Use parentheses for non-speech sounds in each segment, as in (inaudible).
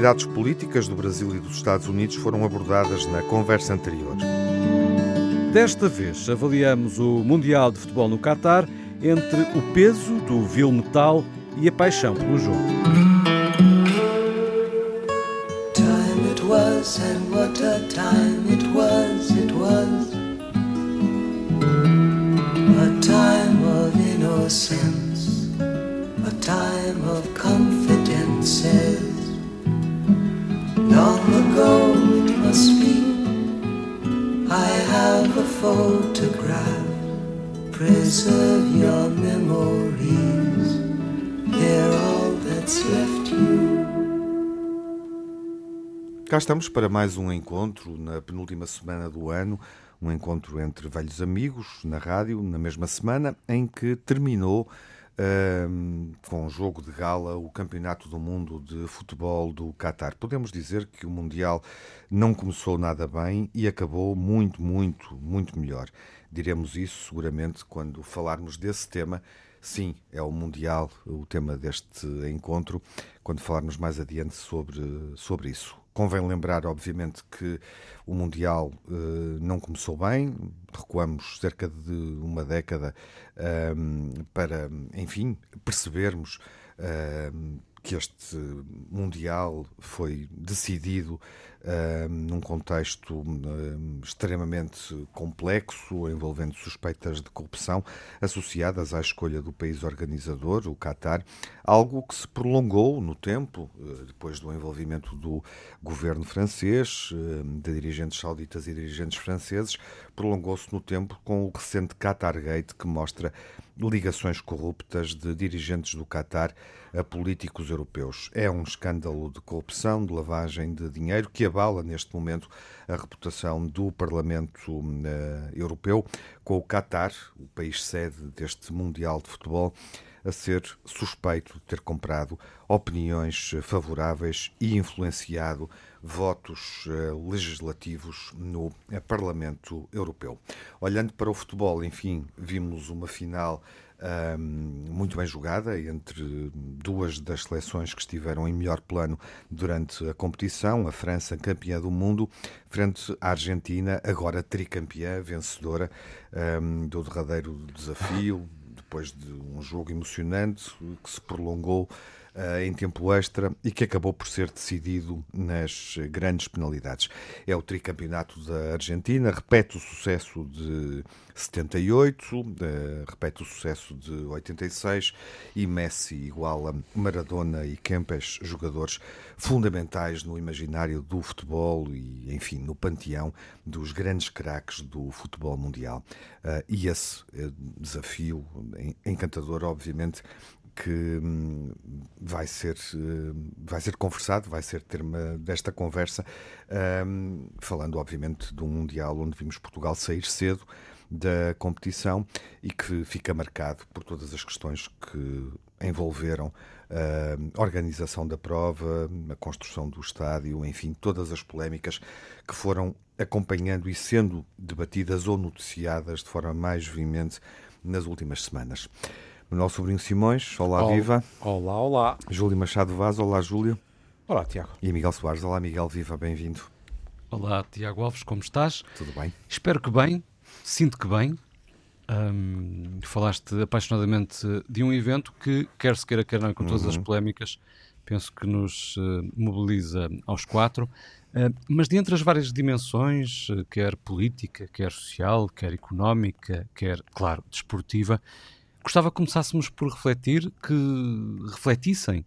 atualidades políticas do Brasil e dos Estados Unidos foram abordadas na conversa anterior. Desta vez avaliamos o Mundial de Futebol no Catar entre o peso do vil metal e a paixão pelo jogo. A time of I have a photograph Preserve your memories. They're all that's left you. Cá estamos para mais um encontro na penúltima semana do ano, um encontro entre velhos amigos na rádio, na mesma semana em que terminou um, com o jogo de gala o Campeonato do Mundo de Futebol do Qatar. Podemos dizer que o Mundial não começou nada bem e acabou muito, muito, muito melhor. Diremos isso seguramente quando falarmos desse tema. Sim, é o Mundial o tema deste encontro, quando falarmos mais adiante sobre, sobre isso. Convém lembrar, obviamente, que o Mundial uh, não começou bem, recuamos cerca de uma década uh, para, enfim, percebermos uh, que este Mundial foi decidido num contexto extremamente complexo, envolvendo suspeitas de corrupção associadas à escolha do país organizador, o Qatar, algo que se prolongou no tempo, uh, depois do envolvimento do governo francês, de dirigentes sauditas e dirigentes franceses, prolongou-se no tempo com o recente Qatar Gate, que mostra ligações corruptas de dirigentes do Qatar a políticos europeus. É um escândalo de corrupção, de lavagem de dinheiro que abala neste momento a reputação do Parlamento uh, Europeu, com o Qatar, o país sede deste Mundial de Futebol, a ser suspeito de ter comprado opiniões favoráveis e influenciado votos uh, legislativos no uh, Parlamento Europeu. Olhando para o futebol, enfim, vimos uma final muito bem jogada entre duas das seleções que estiveram em melhor plano durante a competição, a França campeã do mundo, frente à Argentina, agora tricampeã, vencedora do derradeiro desafio, depois de um jogo emocionante que se prolongou em tempo extra e que acabou por ser decidido nas grandes penalidades. É o tricampeonato da Argentina, repete o sucesso de 78, uh, repete o sucesso de 86 e Messi iguala Maradona e Kempes, jogadores fundamentais no imaginário do futebol e, enfim, no panteão dos grandes craques do futebol mundial. Uh, e esse desafio encantador, obviamente, que hum, vai ser, hum, vai ser conversado, vai ser tema desta conversa, um, falando obviamente de um Mundial onde vimos Portugal sair cedo da competição e que fica marcado por todas as questões que envolveram a organização da prova, a construção do estádio, enfim, todas as polémicas que foram acompanhando e sendo debatidas ou noticiadas de forma mais veemente nas últimas semanas. Manuel Sobrinho Simões, olá, olá viva. Olá, olá. Júlio Machado Vaz, olá, Júlio. Olá, Tiago. E Miguel Soares, olá, Miguel, viva, bem-vindo. Olá, Tiago Alves, como estás? Tudo bem. Espero que bem, sinto que bem. Um, falaste apaixonadamente de um evento que, quer se queira, quer não, com todas uhum. as polémicas, penso que nos uh, mobiliza aos quatro. Uh, mas dentre as várias dimensões, uh, quer política, quer social, quer económica, quer, claro, desportiva, Gostava que começássemos por refletir, que refletissem,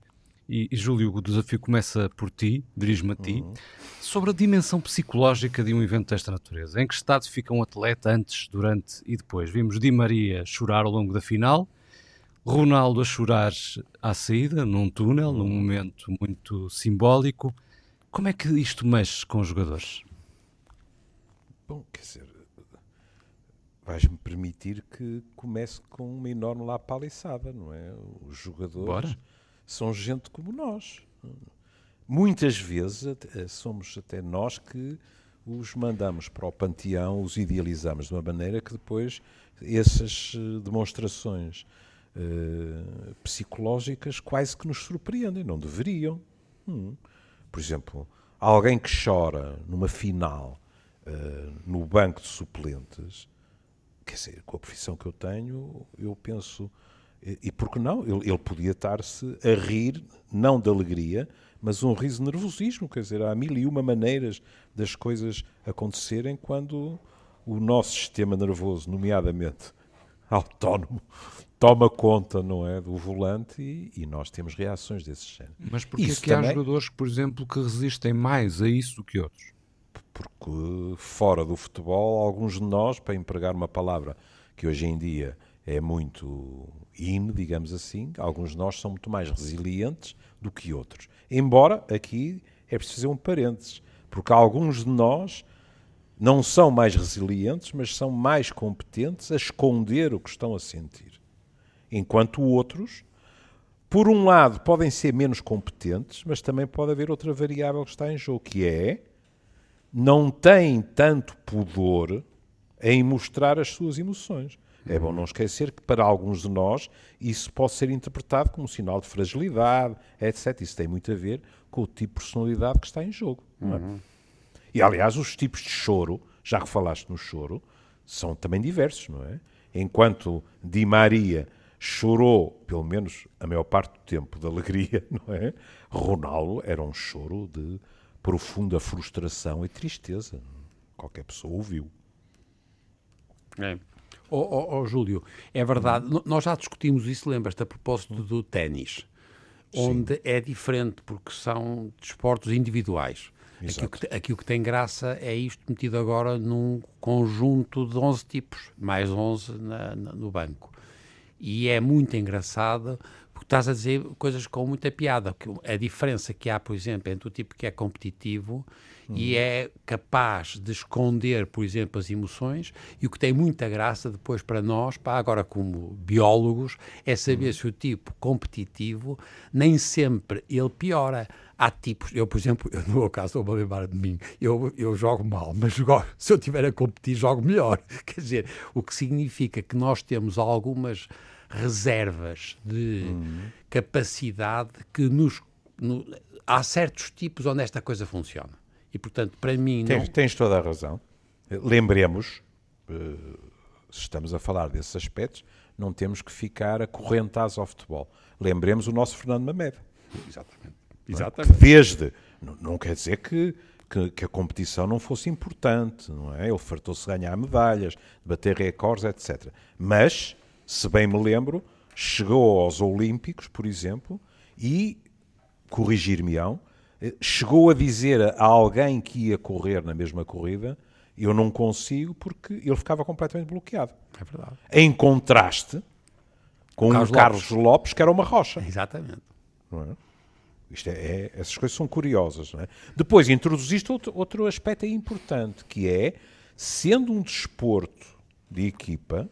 e, e Júlio, o desafio começa por ti, dirijo-me a ti, uhum. sobre a dimensão psicológica de um evento desta natureza. Em que estado fica um atleta antes, durante e depois? Vimos Di Maria chorar ao longo da final, Ronaldo a chorar à saída, num túnel, uhum. num momento muito simbólico. Como é que isto mexe com os jogadores? Bom, quer dizer, vais-me permitir que comece com uma enorme lapaliçada, não é? Os jogadores Bora. são gente como nós. Muitas vezes somos até nós que os mandamos para o panteão, os idealizamos de uma maneira que depois essas eh, demonstrações uh, psicológicas quase que nos surpreendem, não deveriam. Hum. Por exemplo, alguém que chora numa final uh, no banco de suplentes, quer dizer, com a profissão que eu tenho, eu penso. E, e por que não? Ele, ele podia estar-se a rir, não de alegria, mas um riso de nervosismo. Quer dizer, há mil e uma maneiras das coisas acontecerem quando o nosso sistema nervoso, nomeadamente autónomo, toma conta, não é, do volante e, e nós temos reações desse género. Mas porquê isso que também... há jogadores, por exemplo, que resistem mais a isso do que outros? Porque fora do futebol, alguns de nós, para empregar uma palavra que hoje em dia é muito in, digamos assim, alguns de nós são muito mais resilientes do que outros. Embora aqui é preciso fazer um parênteses, porque alguns de nós não são mais resilientes, mas são mais competentes a esconder o que estão a sentir enquanto outros, por um lado, podem ser menos competentes, mas também pode haver outra variável que está em jogo, que é não têm tanto pudor em mostrar as suas emoções. É bom não esquecer que para alguns de nós isso pode ser interpretado como um sinal de fragilidade, etc. Isso tem muito a ver com o tipo de personalidade que está em jogo. É? Uhum. E aliás, os tipos de choro, já que falaste no choro, são também diversos, não é? Enquanto Di Maria chorou, pelo menos a maior parte do tempo, de alegria, (laughs) não é? Ronaldo era um choro de profunda frustração e tristeza. Qualquer pessoa ouviu. É. Oh, oh, oh, Júlio, é verdade, hum. nós já discutimos isso, lembras-te, a propósito do ténis, onde é diferente, porque são desportos individuais. Aqui o, que, aqui o, que, tem graça é isto metido agora num conjunto de 11 tipos, mais 11 na, na, no banco e é muito engraçado estás a dizer coisas com muita piada. A diferença que há, por exemplo, entre o tipo que é competitivo uhum. e é capaz de esconder, por exemplo, as emoções, e o que tem muita graça depois para nós, para agora como biólogos, é saber uhum. se o tipo competitivo nem sempre ele piora há tipos, eu por exemplo, eu, no meu caso estou a lembrar de mim, eu, eu jogo mal, mas jogo, se eu estiver a competir jogo melhor, (laughs) quer dizer, o que significa que nós temos algumas reservas de uhum. capacidade que nos. No, há certos tipos onde esta coisa funciona. E, portanto, para mim. Tens, não... tens toda a razão. Lembremos, se estamos a falar desses aspectos, não temos que ficar acorrentados ao futebol. Lembremos o nosso Fernando Mamed. Exatamente. É? Exatamente. Desde. Não, quer dizer que, que, que, a competição não fosse importante, não é? Ele fartou-se ganhar medalhas, de bater recordes, etc. Mas se bem me lembro, chegou aos Olímpicos, por exemplo, e, corrigir-me-ão, eh, chegou a dizer a alguém que ia correr na mesma corrida, eu não consigo porque ele ficava completamente bloqueado. É verdade. Em contraste com o Carlos, um Carlos Lopes. Lopes. que era uma rocha. Exatamente. É? Isto é, é, essas coisas são curiosas. É? Depois introduziste outro, outro aspecto importante, que é, sendo um desporto de equipa,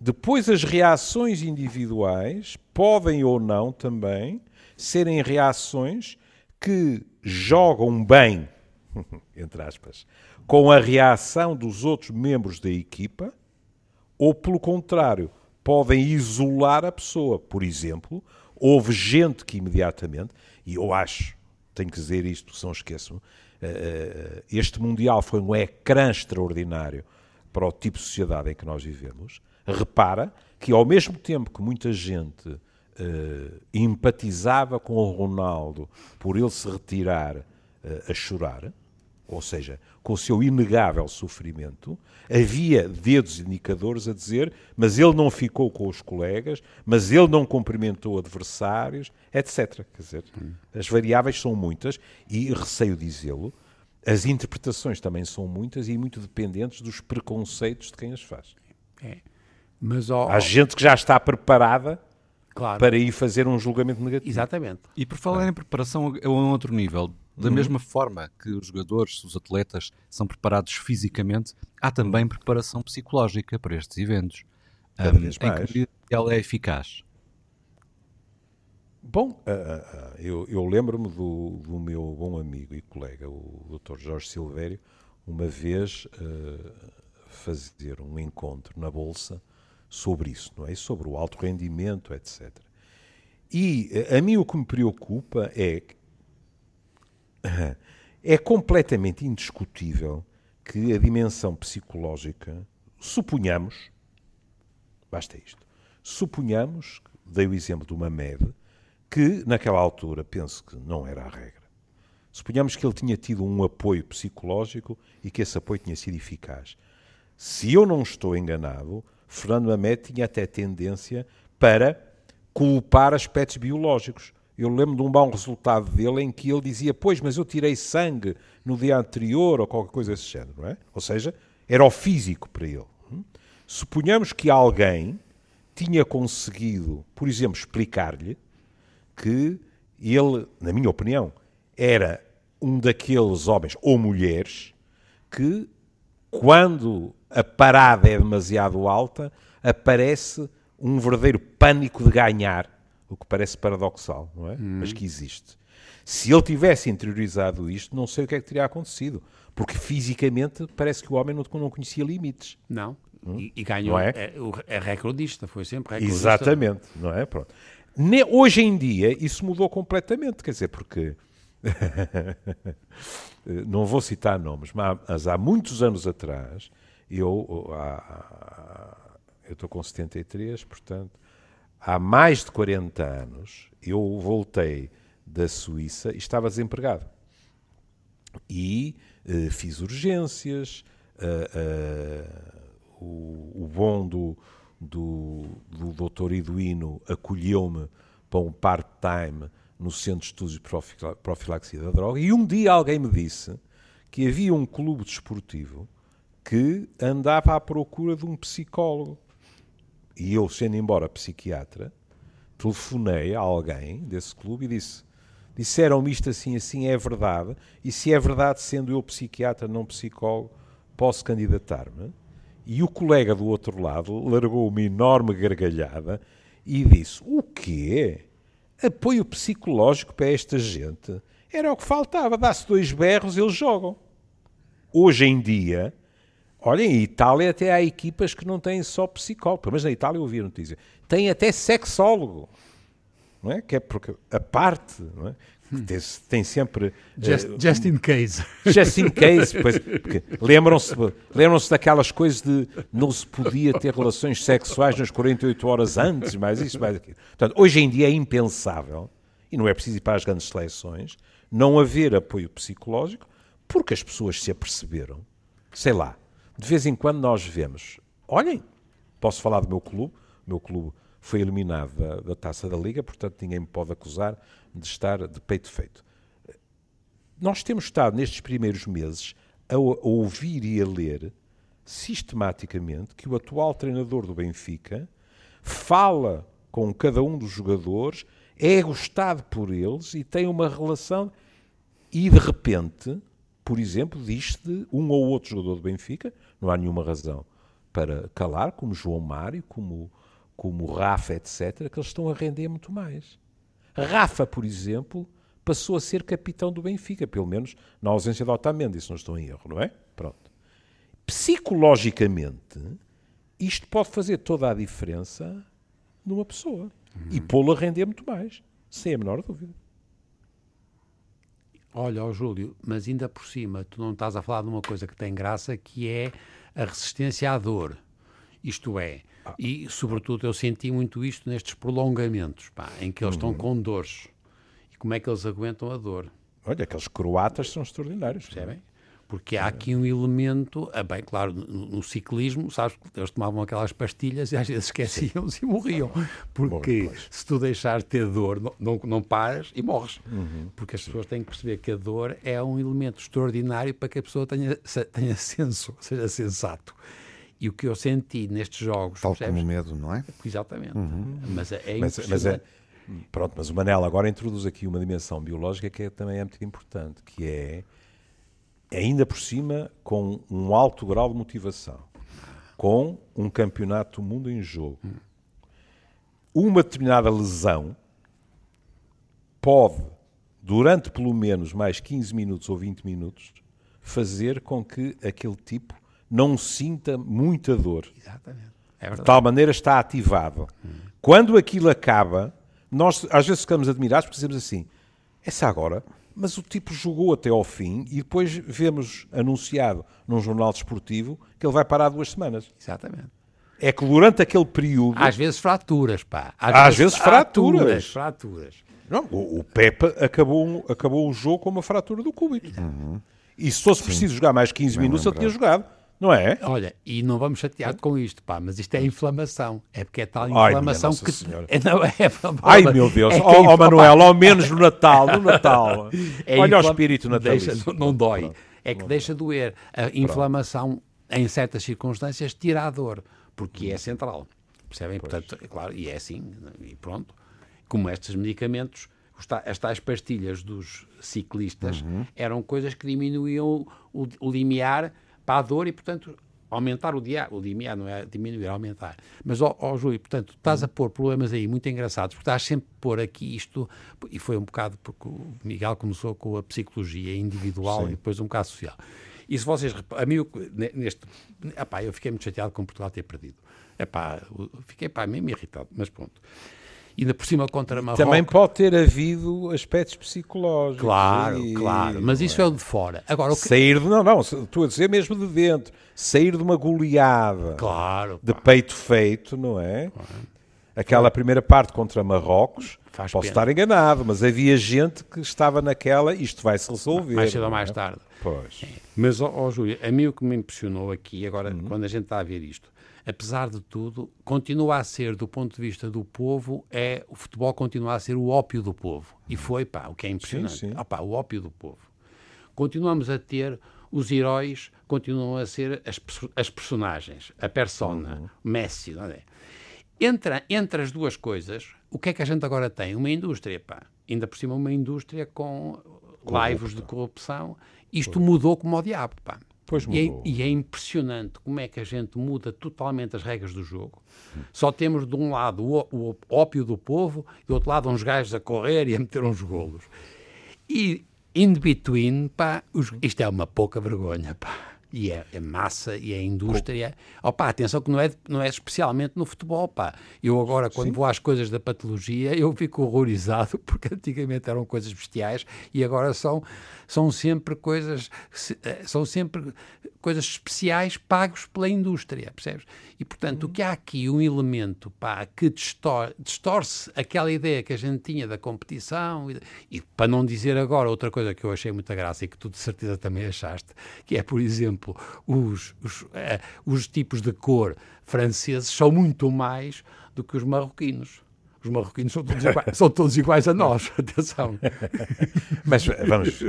depois, as reações individuais podem ou não também serem reações que jogam bem, (laughs) entre aspas, com a reação dos outros membros da equipa, ou pelo contrário, podem isolar a pessoa. Por exemplo, houve gente que imediatamente, e eu acho, tenho que dizer isto, se não esqueçam, eh, eh, este Mundial foi um ecrã extraordinário para o tipo de sociedade em que nós vivemos repara que ao mesmo tempo que muita gente uh, empatizava com o Ronaldo por ele se retirar uh, a chorar, ou seja, com o seu inegável sofrimento, havia dedos indicadores a dizer, mas ele não ficou com os colegas, mas ele não cumprimentou adversários, etc. Quer dizer, as variáveis são muitas e, receio dizê-lo, as interpretações também são muitas e muito dependentes dos preconceitos de quem as faz. É. Mas, ó, Há gente que já está preparada claro. para ir fazer um julgamento negativo. Exatamente. E por falar é. em preparação a um outro nível, da uhum. mesma forma que os jogadores, os atletas, são preparados fisicamente, há também preparação psicológica para estes eventos. Cada um, vez mais. Em que ela é eficaz? Bom, uh, uh, eu, eu lembro-me do, do, meu bom amigo e colega, o Dr. Jorge Silvério, uma vez uh, fazer um encontro na Bolsa sobre isso, não é? Sobre o alto rendimento, etc. E a mim o que me preocupa é é completamente indiscutível que a dimensão psicológica, suponhamos, basta isto, suponhamos, dei o exemplo do Mamed, que naquela altura penso que não era a regra. Suponhamos que ele tinha tido um apoio psicológico e que esse apoio tinha sido eficaz. Se eu não estou enganado, Fernando Mamed tinha até tendência para culpar aspectos biológicos. Eu lembro de um bom resultado dele em que ele dizia: Pois, mas eu tirei sangue no dia anterior ou qualquer coisa desse género, não é? Ou seja, era o físico para ele. Hum? Suponhamos que alguém tinha conseguido, por exemplo, explicar-lhe que ele, na minha opinião, era um daqueles homens ou mulheres que, quando a parada é demasiado alta, aparece um verdadeiro pânico de ganhar o que parece paradoxal, não é? Hum. Mas que existe. Se ele tivesse interiorizado isto, não sei o que é que teria acontecido. Porque fisicamente parece que o homem não, não conhecia limites. Não. Hum? E, e, ganhou. É? É, é recordista, foi sempre recordista. Exatamente, não é? Pronto. Ne, hoje em dia isso mudou completamente, quer dizer, porque. (laughs) não vou citar nomes, mas há muitos anos atrás, eu. Estou com 73, portanto, há mais de 40 anos, eu voltei da Suíça e estava desempregado. E uh, fiz urgências, uh, uh, o, o, bom do, do, do doutor Iduino acolheu-me para um part-time no Centro de Estudos de Profilaxia da Droga, e um dia alguém me disse que havia um clube desportivo que andava à procura de um psicólogo e eu, sendo embora psiquiatra, telefonei a alguém desse clube e disse: disseram-me isto assim, assim, é verdade, e se é verdade, sendo eu psiquiatra, não psicólogo, posso candidatar-me? E o colega do outro lado largou uma enorme gargalhada e disse: O quê? Apoio psicológico para esta gente? Era o que faltava. Dá-se dois berros, eles jogam. Hoje em dia, Olha, em Itália até há equipas que não têm só psicólogo, mas na Itália eu ouvi a notícia, tem até sexólogo, não é? Que é porque a parte, não é? Tem, tem, sempre. Just, uh, just, in case. Just in case. Pois, lembram-se lembram daquelas coisas de não se podia ter relações sexuais nas 48 horas antes, mais isso, mais aquilo. Portanto, hoje em dia é impensável, e não é preciso ir para as grandes seleções, não haver apoio psicológico, porque as pessoas se aperceberam, sei lá, de vez em quando nós vemos, olhem, posso falar do meu clube, o meu clube foi eliminado da, da taça da Liga, portanto ninguém me pode acusar de estar de peito feito. Nós temos estado nestes primeiros meses a, a ouvir e a ler sistematicamente que o atual treinador do Benfica fala com cada um dos jogadores, é gostado por eles e tem uma relação e de repente por exemplo, diz-se um ou outro jogador do Benfica, não há nenhuma razão para calar, como João Mário, como, como Rafa, etc., que eles estão a render muito mais. Rafa, por exemplo, passou a ser capitão do Benfica, pelo menos na ausência de Otamendi, se não estou em erro, não é? Pronto. Psicologicamente, isto pode fazer toda a diferença numa pessoa uhum. e pô-lo a render muito mais, sem a menor dúvida. Olha, ó Júlio, mas ainda por cima, tu não estás a falar de uma coisa que tem graça, que é a resistência à dor. Isto é, ah. e sobretudo eu senti muito isto nestes prolongamentos, pá, em que eles uhum. estão com dores. E como é que eles aguentam a dor? Olha, aqueles croatas são extraordinários. Percebem? Porque há aqui um elemento, ah, bem, claro, no, no ciclismo, sabes, eles tomavam aquelas pastilhas e às vezes esqueciam-se e morriam. Porque Bom, se tu deixares ter dor, não, não, não paras e morres. Uhum. Porque as pessoas têm que perceber que a dor é um elemento extraordinário para que a pessoa tenha, tenha senso, (laughs) seja sensato. E o que eu senti nestes jogos. Tal percebes? como o medo, não é? Exatamente. Uhum. Mas é, é mas, mas é, Pronto, mas o Manel agora introduz aqui uma dimensão biológica que é, também é muito importante, que é ainda por cima com um alto grau de motivação, com um campeonato do mundo em jogo. Uma determinada lesão pode, durante pelo menos mais 15 minutos ou 20 minutos, fazer com que aquele tipo não sinta muita dor. Exatamente. É de tal maneira está ativado. Hum. Quando aquilo acaba, nós às vezes ficamos admirados porque dizemos assim: essa agora mas o tipo jogou até ao fim e depois vemos anunciado num jornal desportivo que ele vai parar duas semanas. Exatamente. É que durante aquele período. Às vezes fraturas, pá. Às, Às vezes, vezes, fraturas. Fraturas. Não, o, o Pepe acabou, acabou o jogo com uma fratura do cúbito. Uhum. E se fosse Sim. preciso jogar mais 15 Bem minutos, lembrado. ele tinha jogado. Não é? Olha, e não vamos chatear com isto, pá, mas isto é inflamação. É porque é tal inflamação Ai, que. É, (laughs) não, é, Ai, meu Deus. É oh, oh Manuel, ao menos no Natal, no Natal. (laughs) É Olha o espírito natalício. Deixa, não, dói. Pronto. É que não deixa doer. A inflamação, em certas circunstâncias, tira a dor, porque é central. Percebem? Pois. Portanto, é claro, e é assim, e pronto. Como estes medicamentos, as tais pastilhas dos ciclistas uhum. eram coisas que diminuíam o, o limiar para a dor e, portanto, aumentar o dia, o limiar, não é diminuir, é aumentar. Mas, ó, ó Júlio, portanto, estás a pôr problemas aí muito engraçados, porque estás sempre a pôr aqui isto, e foi um bocado porque o Miguel começou com a psicologia individual Sim. e depois um bocado social. E se vocês, a mim, neste, epá, eu fiquei muito chateado com Portugal ter perdido. Epá, fiquei pá, mesmo irritado, mas pronto ainda por cima contra Marrocos. Também pode ter havido aspectos psicológicos. Claro, e... claro, mas isso é o de fora. Agora, que... Sair de, não, não, estou a dizer mesmo de dentro, sair de uma goleada claro, de peito feito, não é? Claro. Aquela primeira parte contra Marrocos, Faz posso pena. estar enganado, mas havia gente que estava naquela, isto vai se resolver. Mais cedo ou mais é? tarde. Pois. É. Mas, ó, ó Júlio, a mim o que me impressionou aqui, agora, uhum. quando a gente está a ver isto, apesar de tudo, continua a ser, do ponto de vista do povo, é o futebol continua a ser o ópio do povo. E foi, pá, o que é impressionante. Sim, sim. Ah, pá, o ópio do povo. Continuamos a ter os heróis, continuam a ser as, as personagens, a persona, uhum. Messi, não é? Entre, entre as duas coisas, o que é que a gente agora tem? Uma indústria, pá. Ainda por cima, uma indústria com laivos de corrupção. Isto mudou como o diabo, pá. Pois e, é, e, é, impressionante como é que a gente muda totalmente as regras do jogo. Só temos de um lado o, o ópio do povo e do outro lado uns gajos a correr e a meter uns golos. E in between, pá, os, isto é uma pouca vergonha, pá e é, é massa e é indústria. Opa, atenção que não é, não é especialmente no futebol, pá. Eu agora, quando Sim. vou às coisas da patologia, eu fico horrorizado (laughs) porque antigamente eram coisas bestiais e agora são, são sempre coisas eh, são sempre coisas especiais pagos pela indústria, percebes? E, portanto, uhum. o que há aqui um elemento pá, que distor distorce aquela ideia que a gente tinha da competição e, e, para não dizer agora outra coisa que eu achei muita graça e que tu de certeza também achaste, que é, por exemplo, os, os, uh, os tipos de cor franceses são muito mais do que os marroquinos os marroquinos são todos iguais, são todos iguais a nós, (laughs) atenção. Mas vamos.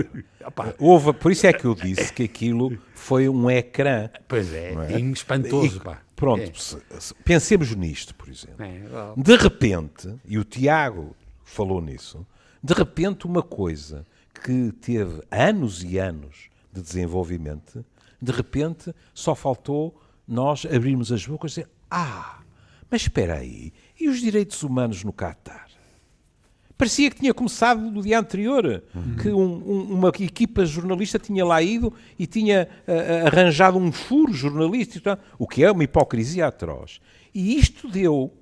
Houve, por isso é que eu disse que aquilo foi um ecrã. Pois é, é? espantoso. E. Pronto, é. pensemos nisto, por exemplo. É, de repente, e o Tiago falou nisso, de repente uma coisa que teve anos e anos de desenvolvimento, de repente só faltou nós abrirmos as bocas e dizer: Ah, mas espera aí, e os direitos humanos no Catar? Parecia que tinha começado no dia anterior, uhum. que um, um, uma equipa jornalista tinha lá ido e tinha uh, arranjado um furo jornalístico, o que é uma hipocrisia atroz. E isto deu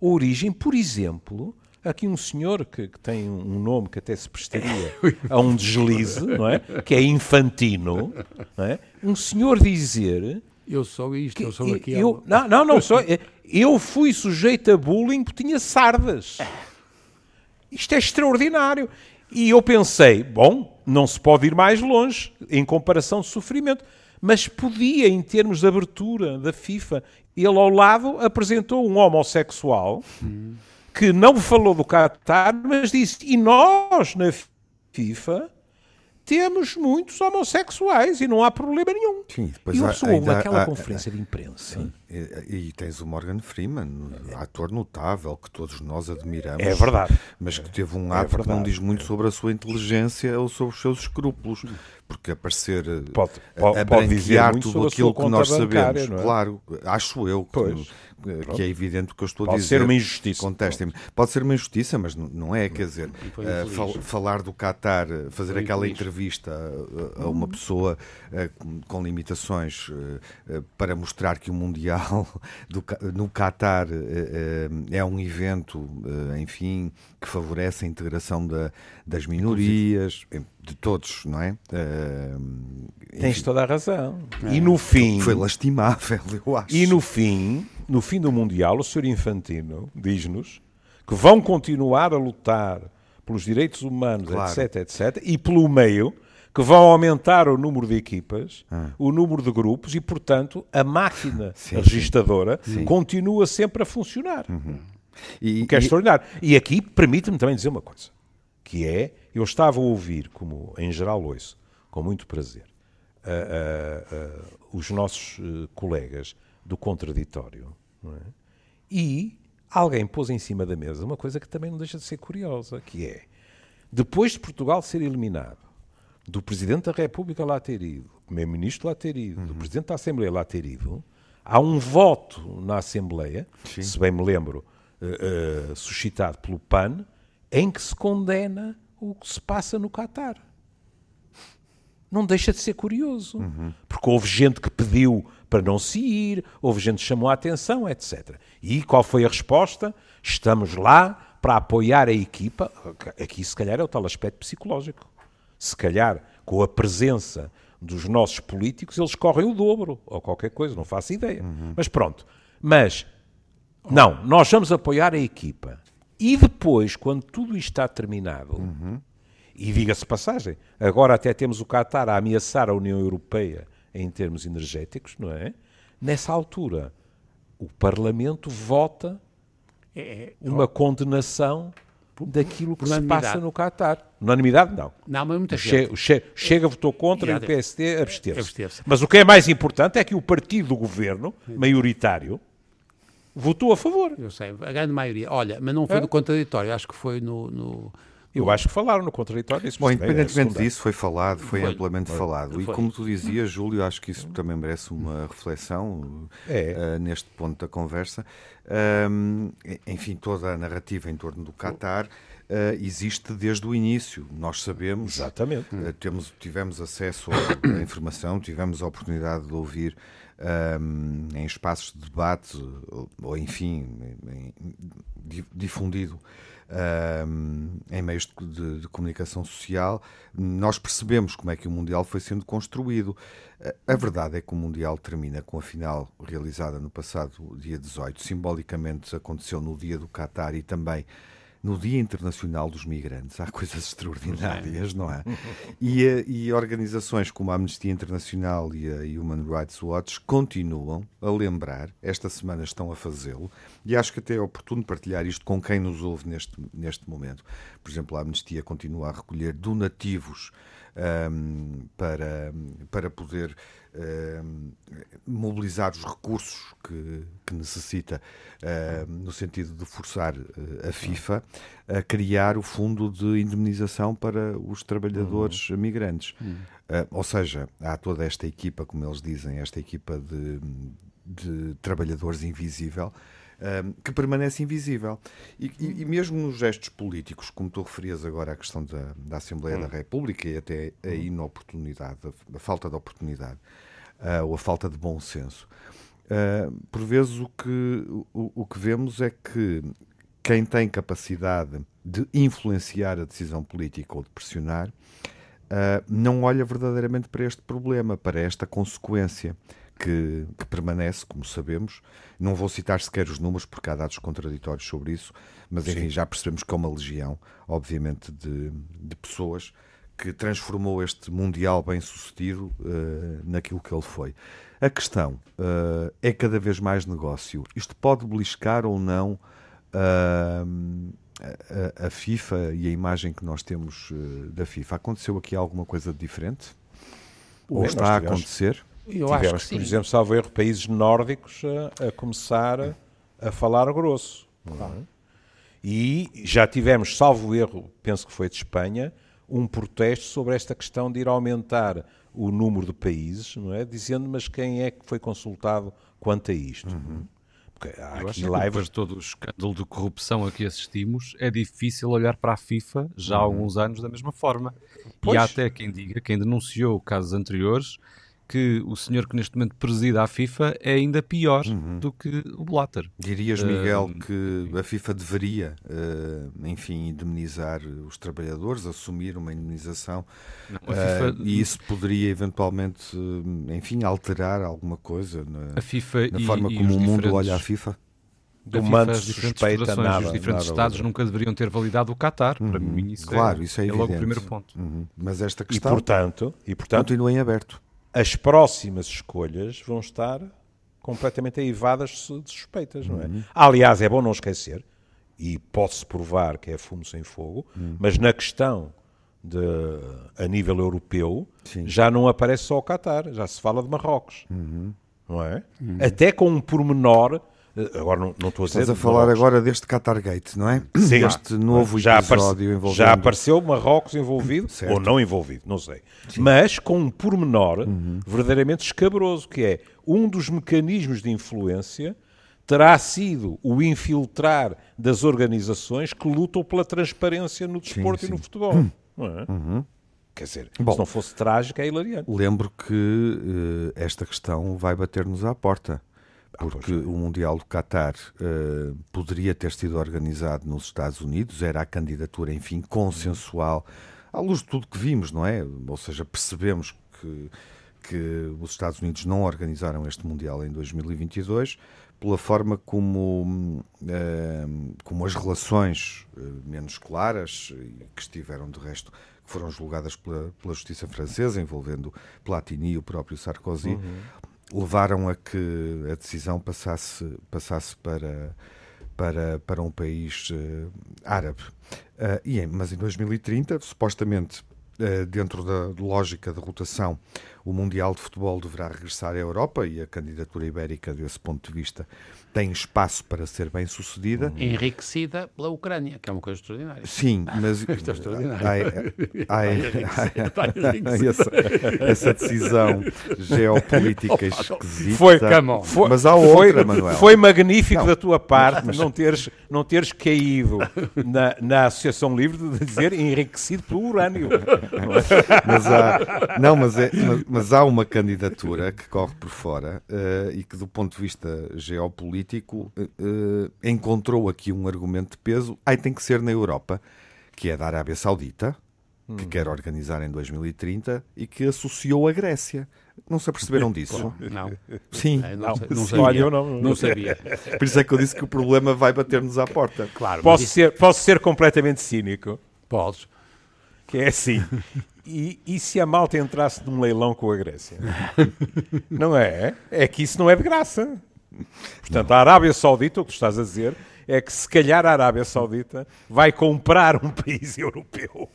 origem, por exemplo, aqui um senhor que, que, tem um nome que até se prestaria (laughs) a um deslize, não é? que é infantino, é? um senhor dizer eu sou isto, eu sou aquilo. Eu, não, não, não sou. (laughs) Eu fui sujeito a bullying porque tinha sardas. Isto é extraordinário. E eu pensei, bom, não se pode ir mais longe em comparação de sofrimento. Mas podia, em termos de abertura da FIFA, ele ao lado apresentou um homossexual que não falou do Qatar, mas disse: e nós na FIFA temos muitos homossexuais e não há problema nenhum. Sim, depois e há, houve aquela há, conferência há, de imprensa. Sim, e, e, tens o Morgan Freeman, ator notável que todos nós admiramos. É verdade. Mas que teve um é ato é que não diz muito sobre a sua inteligência ou sobre os seus escrúpulos. Porque aparecer pode, pode, pode dizer tudo aquilo que nós sabemos, é? claro, acho eu que, pois que é evidente o que eu estou Pode a dizer. Pode ser uma injustiça. Contestem-me. Pode ser uma injustiça, mas não é, quer dizer, uh, fal falar do Qatar, fazer foi aquela infeliz. entrevista a, a, uma pessoa uh, com limitações uh, para mostrar que o Mundial Mundial (laughs) do, no Qatar é um evento, enfim, que favorece a integração da, das minorias, de todos, não é? Tens toda a razão. E no fim. Foi lastimável, eu acho. E no fim, no fim do Mundial, o Sr. Infantino diz-nos que vão continuar a lutar pelos direitos humanos, claro. etc, etc, e pelo meio que vão aumentar o número de equipas, ah. o número de grupos e, portanto, a máquina (laughs) sim, registadora sim. continua sempre a funcionar. Uhum. E, o que é e... extraordinário. E aqui permite-me também dizer uma coisa, que é, eu estava a ouvir, como em geral ouço, com muito prazer, uh, uh, uh, os nossos eh, colegas do contraditório, é? e alguém pôs em cima da mesa uma coisa que também não deixa de ser curiosa, que é, depois de Portugal ser eliminado, do Presidente da República lá ter ido, do Primeiro-Ministro lá ter ido, uhum. do Presidente da Assembleia lá ter ido, há um voto na Assembleia, Sim. se bem me lembro, uh, uh, suscitado pelo PAN, em que se condena o que se passa no Catar. Não deixa de ser curioso, uhum. porque houve gente que pediu para não se ir, houve gente que chamou a atenção, etc. E qual foi a resposta? Estamos lá para apoiar a equipa. Aqui, se calhar, é o tal aspecto psicológico se calhar com a presença dos nossos políticos, eles correm o dobro, ou qualquer coisa, não faço ideia. Uhum. Mas pronto. Mas, não, nós vamos apoiar a equipa. E depois, quando tudo isto está terminado, uhum. e diga-se passagem, agora até temos o Qatar a ameaçar a União Europeia em termos energéticos, não é? Nessa altura, o Parlamento vota é, é uma condenação daquilo que se passa no Qatar. Unanimidade, não. Não, mas muita gente. O Chega, Chega votou contra e o PSD absteve-se. Mas o que é mais importante é que o partido do governo, maioritário, votou a favor. Eu sei, a grande maioria. Olha, mas não foi é? no contraditório, acho que foi no, no eu acho que falaram no contraditório. Isso Bom, independentemente é disso, foi falado, foi, foi amplamente foi, falado. Foi. E como tu dizias, Júlio, acho que isso também merece uma reflexão é. uh, neste ponto da conversa. Um, enfim, toda a narrativa em torno do Qatar. Uh, existe desde o início. Nós sabemos, Exatamente. Uh, temos, tivemos acesso à (coughs) informação, tivemos a oportunidade de ouvir um, em espaços de debate, ou, ou enfim, em, em, em meios de, de, de, comunicação social, nós percebemos como é que o Mundial foi sendo construído. A verdade é que o Mundial termina com a final realizada no passado dia 18. Simbolicamente aconteceu no dia do Qatar e também no Dia Internacional dos Migrantes. Há coisas (laughs) extraordinárias, não é? (laughs) E, eh, e, organizações como a Amnistia Internacional e a Human Rights Watch continuam a lembrar, esta semana estão a fazê-lo, e acho que até é oportuno partilhar isto com quem nos ouve neste, neste momento. Por exemplo, a Amnistia continua a recolher donativos um, para, para poder mobilizar os recursos que, que necessita um, no sentido de forçar uh, a FIFA a criar o fundo de indemnização para os trabalhadores uhum. migrantes. Uhum. Uh, ou seja, há toda esta equipa, como eles dizem, esta equipa de, de trabalhadores invisível que permanece invisível. E, e, e, mesmo nos gestos políticos, como tu referias agora à questão da, da Assembleia hum. da República e até a hum. inoportunidade, a, a falta de oportunidade uh, ou a falta de bom senso, uh, por vezes o que, o, o que vemos é que quem tem capacidade de influenciar a decisão política ou de pressionar, uh, não olha verdadeiramente para este problema, para esta consequência que, que, permanece, como sabemos. Não vou citar sequer os números, porque há dados contraditórios sobre isso, mas enfim, Sim. já percebemos que é uma legião, obviamente, de, de pessoas que transformou este Mundial bem sucedido uh, naquilo que ele foi. A questão uh, é cada vez mais negócio. Isto pode beliscar ou não uh, a, a, FIFA e a imagem que nós temos da FIFA. Aconteceu aqui alguma coisa diferente? Ou está a acontecer? Eu Tivemos, por exemplo, salvo erro, países nórdicos a, a começar a, a, falar grosso. Uhum. E já tivemos, salvo erro, penso que foi de Espanha, um protesto sobre esta questão de ir aumentar o número de países, não é? Dizendo, mas quem é que foi consultado quanto a isto? Uhum. Porque há Eu aqui live... depois de todo o escândalo de corrupção a que assistimos, é difícil olhar para a FIFA já há uhum. alguns anos da mesma forma. Pois. E há até quem diga, quem denunciou casos anteriores, que o senhor que neste momento presida a FIFA é ainda pior uhum. do que o Blatter. Dirias, Miguel, uh, que a FIFA deveria, uh, enfim, indemnizar os trabalhadores, assumir uma indemnização não, FIFA... uh, e isso poderia eventualmente, enfim, alterar alguma coisa na, FIFA na forma e, como e o mundo olha a FIFA? do mando suspeita nada. Os diferentes nada Estados nunca deveriam ter validado o Qatar. Uhum. Para mim, isso claro, é, isso é, é logo o primeiro ponto. Uhum. Mas esta questão e, portanto, e, portanto, continua em aberto. As próximas escolhas vão estar completamente aivadas de suspeitas, não é? Uhum. Aliás, é bom não esquecer, e pode-se provar que é fumo sem fogo, uhum. mas na questão de, a nível europeu, Sim. já não aparece só o Qatar, já se fala de Marrocos. Uhum. Não é? Uhum. Até com um pormenor agora não, não estou a dizer. Estás a falar agora deste Qatargate, não é? Sim. Este novo já episódio envolvendo... Já apareceu Marrocos envolvido, certo. ou não envolvido, não sei. Sim. Mas com um pormenor uhum. verdadeiramente escabroso, que é um dos mecanismos de influência terá sido o infiltrar das organizações que lutam pela transparência no desporto sim, sim. e no futebol. Uhum. Não é? Uhum. Quer dizer, Bom, se não fosse trágico, é hilariante. Lembro que uh, esta questão vai bater-nos à porta. Porque ah, o Mundial do Qatar uh, poderia ter sido organizado nos Estados Unidos, era a candidatura, enfim, consensual, à luz de tudo que vimos, não é? Ou seja, percebemos que, que os Estados Unidos não organizaram este Mundial em 2022 pela forma como, uh, como as relações uh, menos claras, que estiveram de resto, que foram julgadas pela, pela justiça francesa, envolvendo Platini e o próprio Sarkozy, uhum levaram a que a decisão passasse, passasse para, para, para um país uh, árabe. Uh, e mas em 2030, supostamente, uh, dentro da lógica de rotação, o Mundial de Futebol deverá regressar à Europa e a candidatura ibérica, desse ponto de vista, tem espaço para ser bem sucedida. Uhum. Enriquecida pela Ucrânia, que é uma coisa extraordinária. Sim, (laughs) mas. Isto é extraordinário. Há, há, há, essa, decisão geopolítica (laughs) esquisita. Foi, foi, mas há outra, foi, Manuel. Foi magnífico não, da tua parte mas, não, teres, não teres caído na, na Associação Livre de dizer enriquecido pelo urânio. mas há, não, mas, é, mas, mas, há uma candidatura que corre por fora uh, e que, do ponto de vista geopolítico, político uh, encontrou aqui um argumento de peso. Aí tem que ser na Europa, que é da Arábia Saudita, que hum. quer organizar em 2030 e que associou a Grécia. Não se aperceberam disso? Não. Sim. não, não, sabia. não, não sabia. Por isso é que eu disse que o problema vai bater-nos à porta. Claro. Posso, isso... ser, posso ser completamente cínico? Podes. Que é assim. E, e se a malta entrasse num leilão com a Grécia? (laughs) não é? É que isso não é de graça. Portanto, a Arábia Saudita, o que tu estás a dizer, é que se calhar a Arábia Saudita vai comprar um (laughs) país europeu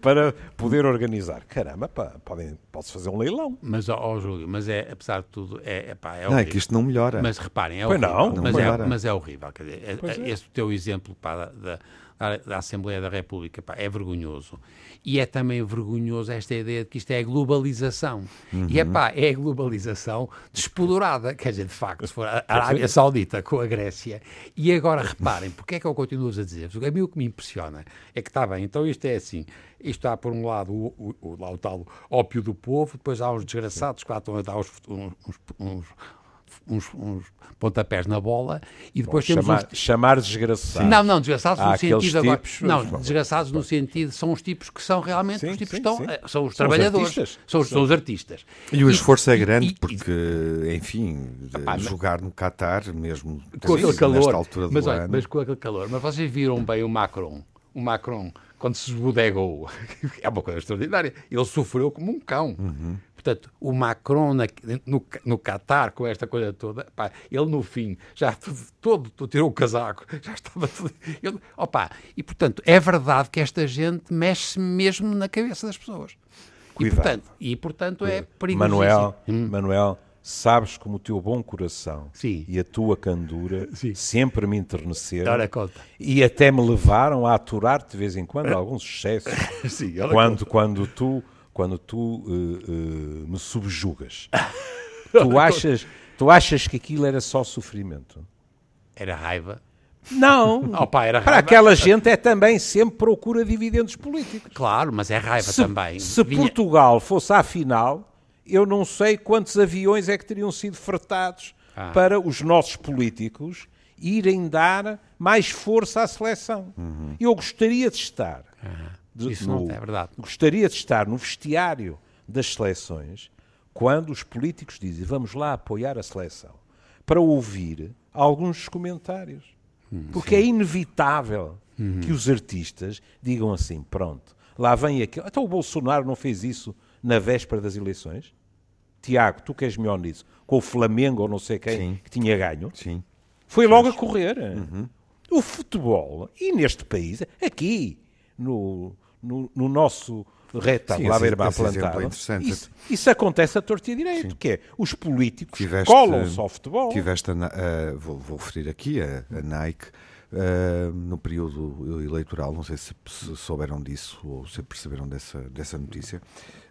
para poder organizar. Caramba, pá, podem, pode-se fazer um leilão. Mas, ó oh, Júlio, mas é, apesar de tudo, é, é, pá, é Não, é que isto não melhora. Mas reparem, é pois horrível. Não, não mas, melhora. é, mas é horrível. Quer dizer, é, é. Esse teu exemplo pá, da, da Assembleia da República pá, é vergonhoso. E é também vergonhoso esta ideia de que isto é globalização. Uhum. E é pá, é a globalização despodurada. Quer dizer, de facto, se for a Arábia Saudita com a Grécia. E agora reparem, porque é que eu continuo a dizer? A mim o que me impressiona é que está bem, então isto é assim. Isto há, por um lado, o, o, o, o tal ópio do povo, depois há os desgraçados que lá estão a dar uns, uns, uns uns, uns pontapés na bola e depois Bom, temos chamar, uns... chamar desgraçados. Não, não, desgraçados Há no sentido agora. Não, desgraçados no sentido são os tipos que são realmente sim, os tipos sim, que estão, sim. São os são trabalhadores, os são, os, são os artistas. E o esforço e, é grande e, porque, enfim, ah, jogar no Qatar mesmo com aquele calor, altura do mas, olha, mas com aquele calor. Mas vocês viram bem o Macron, o Macron quando se esbodegou, (laughs) é uma coisa extraordinária. Ele sofreu como um cão. Uhum. Portanto, o Macron na, no, no Qatar, com esta coisa toda, pá, ele no fim já todo, tirou o casaco, (laughs) já estava tudo. Ele, opa, e portanto, é verdade que esta gente mexe mesmo na cabeça das pessoas. Cuidado. E portanto, e, portanto é perigoso. Manuel, hum. Manuel, sabes como o teu bom coração Sim. e a tua candura Sim. sempre me enterneceram e até me levaram a aturar-te de vez em quando (laughs) alguns excessos. Sim, quando, quando tu quando tu uh, uh, me subjugas. (laughs) tu, achas, tu achas que aquilo era só sofrimento? Era raiva. Não, (laughs) era raiva. para aquela gente é também sempre procura dividendos políticos. Claro, mas é raiva se, também. Se Vinha... Portugal fosse à final, eu não sei quantos aviões é que teriam sido fretados ah. para os nossos políticos irem dar mais força à seleção. Uhum. Eu gostaria de estar. De, Isso no, não é verdade. Gostaria de estar no vestiário das seleções quando os políticos dizem vamos lá apoiar a seleção para ouvir alguns comentários. Hum, Porque sim. é inevitável uhum. que os artistas digam assim: pronto, lá vem aquele. Então o Bolsonaro não fez isso na véspera das eleições? Tiago, tu que és melhor nisso, com o Flamengo ou não sei quem sim. que tinha ganho, sim. foi logo a correr. Uhum. O futebol, e neste país, aqui, no, no, no nosso retângulo à beira-mar plantado, é isso, isso, acontece a torta e direito, Sim. que é os políticos colam-se ao futebol. Tiveste, a, vou, vou, referir aqui a, a Nike, Uh, no período eleitoral, não sei se, se, souberam disso ou se perceberam dessa, dessa notícia,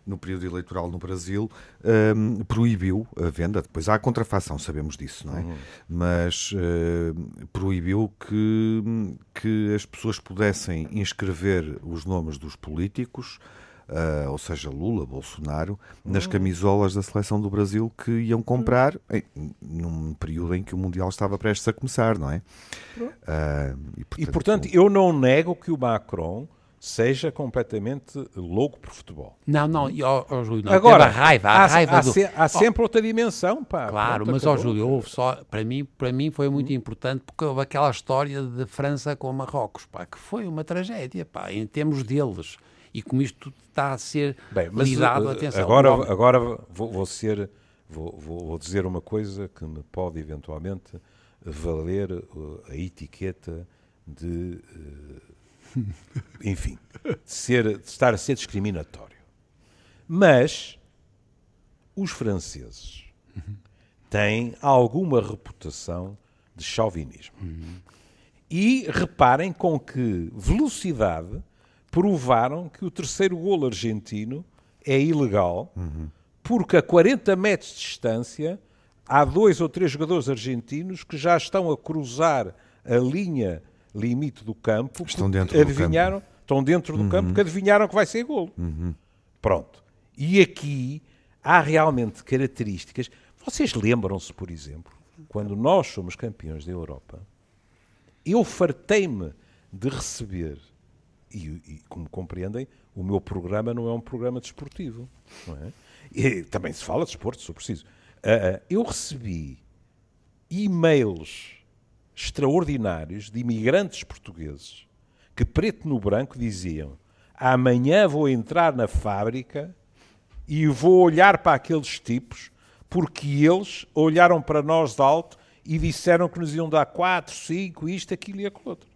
no período eleitoral no Brasil, uh, proibiu a venda, depois há a contrafação, sabemos disso, não é? Uhum. Mas uh, proibiu que, que as pessoas pudessem inscrever os nomes dos políticos uh, ou seja, Lula, Bolsonaro, nas hum. camisolas da seleção do Brasil que iam comprar em, num período em que o Mundial estava prestes a começar, não é? Uh, e, portanto, e, portanto, eu não nego que o Macron seja completamente louco por futebol. Não, não, oh, oh, Júlio, não. Agora, a raiva, a há, raiva há, do... se, há sempre oh, outra dimensão, pá. Claro, Pronto, mas, ó oh, Júlio, houve só, para mim, para mim foi muito hum. importante porque houve aquela história de França com Marrocos, pá, que foi uma tragédia, pá, em termos deles e como isto tudo está a ser Bem, mas, lidado, uh, atenção. Agora, agora vou, vou ser, vou, vou, dizer uma coisa que me pode eventualmente valer uh, a etiqueta de, uh, (laughs) enfim, de, ser, de estar a ser discriminatório. Mas os franceses têm alguma reputação de chauvinismo. Uhum. E reparem com que velocidade provaram que o terceiro golo argentino é ilegal, uhum. porque a 40 metros de distância há dois ou três jogadores argentinos que já estão a cruzar a linha limite do campo. Estão dentro adivinharam, do campo. Estão dentro do uhum. campo porque adivinharam que vai ser golo. Uhum. Pronto. E aqui há realmente características. Vocês lembram-se, por exemplo, quando nós somos campeões da Europa, eu fartei-me de receber e, e, como compreendem, o meu programa não é um programa desportivo. É? E, também se fala de desporto, se preciso. Uh, eu recebi e-mails extraordinários de imigrantes portugueses que, preto no branco, diziam: Amanhã vou entrar na fábrica e vou olhar para aqueles tipos porque eles olharam para nós de alto e disseram que nos iam dar 4, 5, isto, aquilo e aquilo outro.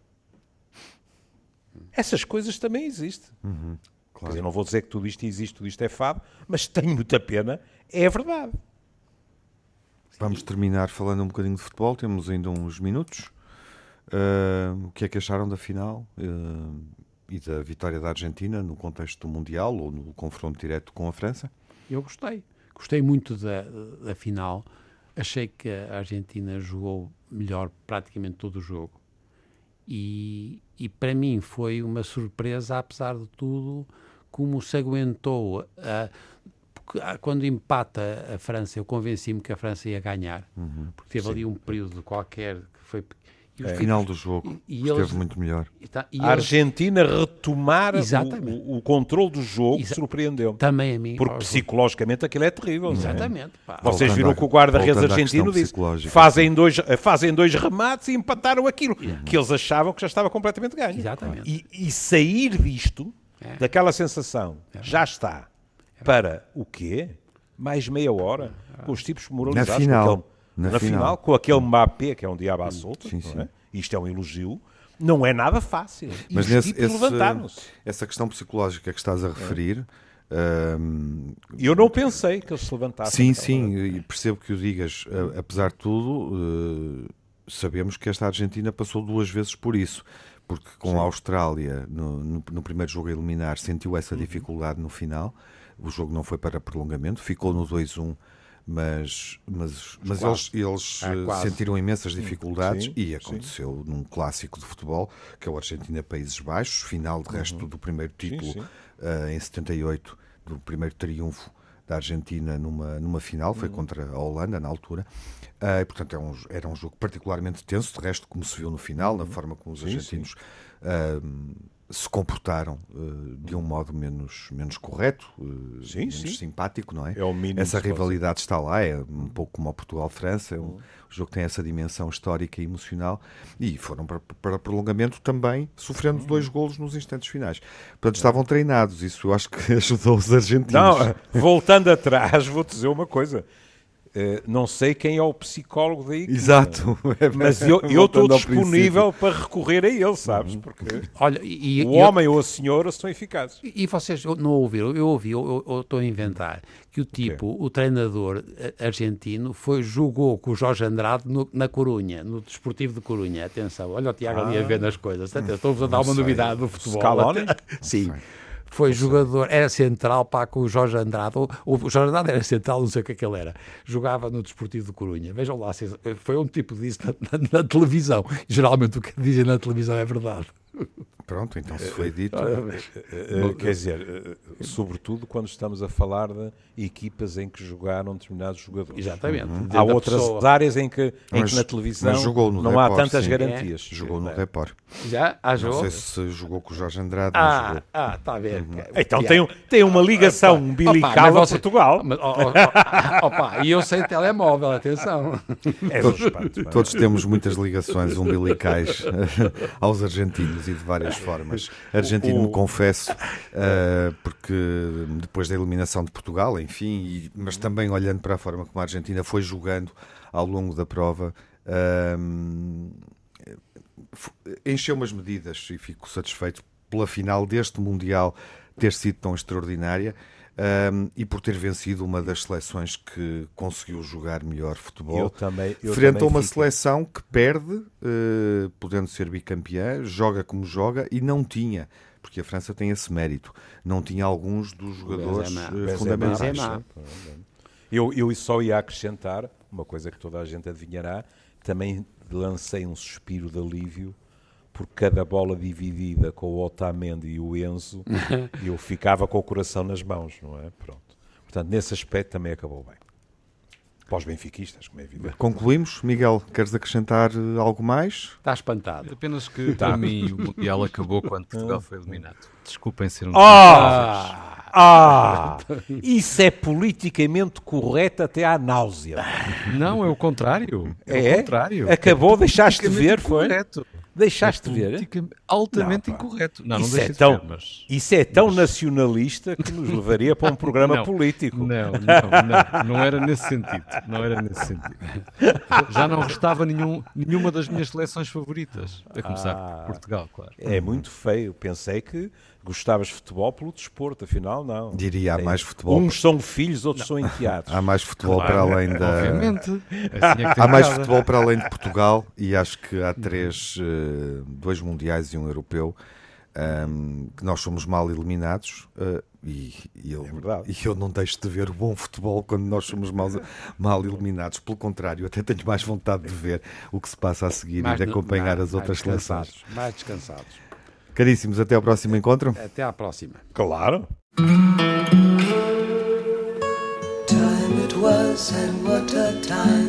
Essas coisas também existem. Uhum, claro. Quer dizer, não vou dizer que tudo isto existe, tudo isto é fado, mas tenho muita pena, é verdade. Vamos terminar falando um bocadinho de futebol, temos ainda uns minutos. Uh, o que é que acharam da final uh, e da vitória da Argentina no contexto do Mundial ou no confronto direto com a França? Eu gostei. Gostei muito da, da final. Achei que a Argentina jogou melhor praticamente todo o jogo. E, e para mim foi uma surpresa, apesar de tudo, como se aguentou. Uh, quando empata a França, eu convenci-me que a França ia ganhar, uhum, porque teve sim. ali um período qualquer que foi é. final do jogo e, e esteve eles, muito melhor. E tá, e a Argentina retomar o, o, controle do jogo surpreendeu. Também a mim. Porque psicologicamente aquilo é terrível. Exatamente. É? Vocês viram que o guarda-redes argentino disse fazem dois, fazem dois remates e empataram aquilo uhum. que eles achavam que já estava completamente ganho. Exatamente. E, e sair disto, é. daquela sensação, é. já está, é para o quê? Mais meia hora, com os tipos moralizados. Na final na, na final. final. com aquele Mbappé, que é um diabo à solta, sim, sim. É? isto é um elogio, não é nada fácil. Mas nesse, esse, essa questão psicológica que estás a referir. É. Um, eu não pensei que eles se levantassem. Sim, sim, e percebo que o digas. Apesar de tudo, uh, sabemos que esta Argentina passou duas vezes por isso. Porque com sim. a Austrália, no, no, no, primeiro jogo a eliminar, sentiu essa uhum. dificuldade no final. O jogo não foi para prolongamento, ficou no 2-1 mas, mas, mas eles, eles é, sentiram imensas dificuldades sim, e aconteceu sim. num clássico de futebol, que é o Argentina-Países Baixos, final de resto uhum. do primeiro título sim, uh, em 78, do primeiro triunfo da Argentina numa, numa final, foi uhum. contra a Holanda na altura. Uh, portanto, é um, era um jogo particularmente tenso, de resto, como se viu no final, na uhum. forma como os argentinos. Uh, se comportaram uh, de um modo menos, menos correto, uh, sim, menos sim. simpático, não é? é o mínimo essa rivalidade está lá, é um pouco como o Portugal-França, é um, o jogo tem essa dimensão histórica e emocional, e foram para, para prolongamento também, sofrendo dois golos nos instantes finais. Portanto, estavam treinados, isso eu acho que (laughs) ajudou os argentinos. Não, voltando atrás, vou dizer uma coisa. Uh, não sei quem é o psicólogo daí. Exato. É (laughs) mas eu (laughs) estou disponível para recorrer a ele, sabes? Uhum. Porque Olha, e, o e homem eu, ou a senhora são eficazes. E, e vocês não ouviram? Eu ouvi, eu, estou a inventar, que o tipo, okay. o treinador eh, argentino, foi, jogou com o Jorge Andrade no, na Corunha, no Desportivo de Corunha. Atenção, olha o Tiago ah, ali a ver nas coisas. Estou-vos a dar uma sei. novidade do futebol. Scaloni? (laughs) Sim foi jogador, era central pá, com o Jorge Andrade. O, o Jorge Andrade era central, não sei o que é que ele era. Jogava no Desportivo de Corunha. Vejam lá, foi um tipo disso na, na, na televisão. Geralmente o que dizem na televisão é verdade. Pronto, então se foi dito. Uh, quer dizer, uh, sobretudo quando estamos a falar de equipas em que jogaram determinados jogadores. Exatamente. Uhum. Há outras pessoa. áreas em que, em mas, que na televisão não Report, há tantas sim. garantias. É. Jogou no Report. Já? Ah, jogou? Não sei se jogou com o Jorge Andrade. Ah, jogou. ah está a ver. Uhum. Então tem, tem uma ligação umbilical a Portugal. (laughs) Mas, oh, oh, opa, e eu sei telemóvel, atenção. É todos, todos temos muitas ligações umbilicais aos argentinos e de várias (laughs) formas. Argentino, o... confesso, uh, porque depois da eliminação de Portugal, enfim, e, mas também olhando para a forma como a Argentina foi jogando ao longo da prova, uh, encheu as medidas e fico satisfeito pela final deste Mundial ter sido tão extraordinária um, e por ter vencido uma das seleções que conseguiu jogar melhor futebol. Eu também, eu frente também a uma seleção que perde, uh, podendo ser bicampeã, joga como joga e não tinha. Porque a França tem esse mérito. Não tinha alguns dos jogadores uh, fundamentais. Eu, eu só ia acrescentar uma coisa que toda a gente adivinhará. Também lancei um suspiro de alívio por cada bola dividida com o Otamendi e o Enzo, (laughs) eu ficava com o coração nas mãos, não é? Pronto. Portanto, nesse aspecto também acabou bem. Para os benfiquistas, como é evidente. Concluímos. Miguel, queres acrescentar eh, algo mais? Está espantado. Apenas que tá. para mim o Mundial acabou quando Portugal foi eliminado. Desculpem ser um... Ah! Ah, (laughs) isso é politicamente correto até à náusea. Não, é o contrário. É, é? o contrário. Acabou, deixaste de ver, foi? Correto. Deixaste de ver? Altamente não, incorreto. Não, isso não é tão, ver, mas... Isso é tão mas... nacionalista que nos levaria para um programa (laughs) não, político. Não, não, não, não era nesse sentido. Não era nesse sentido. Já não restava nenhum, nenhuma das minhas seleções favoritas, a começar ah, por Portugal, claro. É muito feio. Pensei que gostavas de futebol pelo desporto, afinal não. Diria, há mais futebol. Uns são filhos, outros não. são enteados. Há mais futebol claro, para além da. Obviamente. Assim é há mais futebol para além de Portugal e acho que há três, uh, dois mundiais e um europeu. Um, ehm, que nós somos mal eliminados uh, e, e, eu, é e eu não deixo de ver o bom futebol quando nós somos mal, mal eliminados. Pelo contrário, até tenho mais vontade de ver o que se passa a seguir mais e de acompanhar as outras seleções. Mais descansados. Caríssimos, até ao próximo encontro. Até à próxima. Claro. Time it was and what a time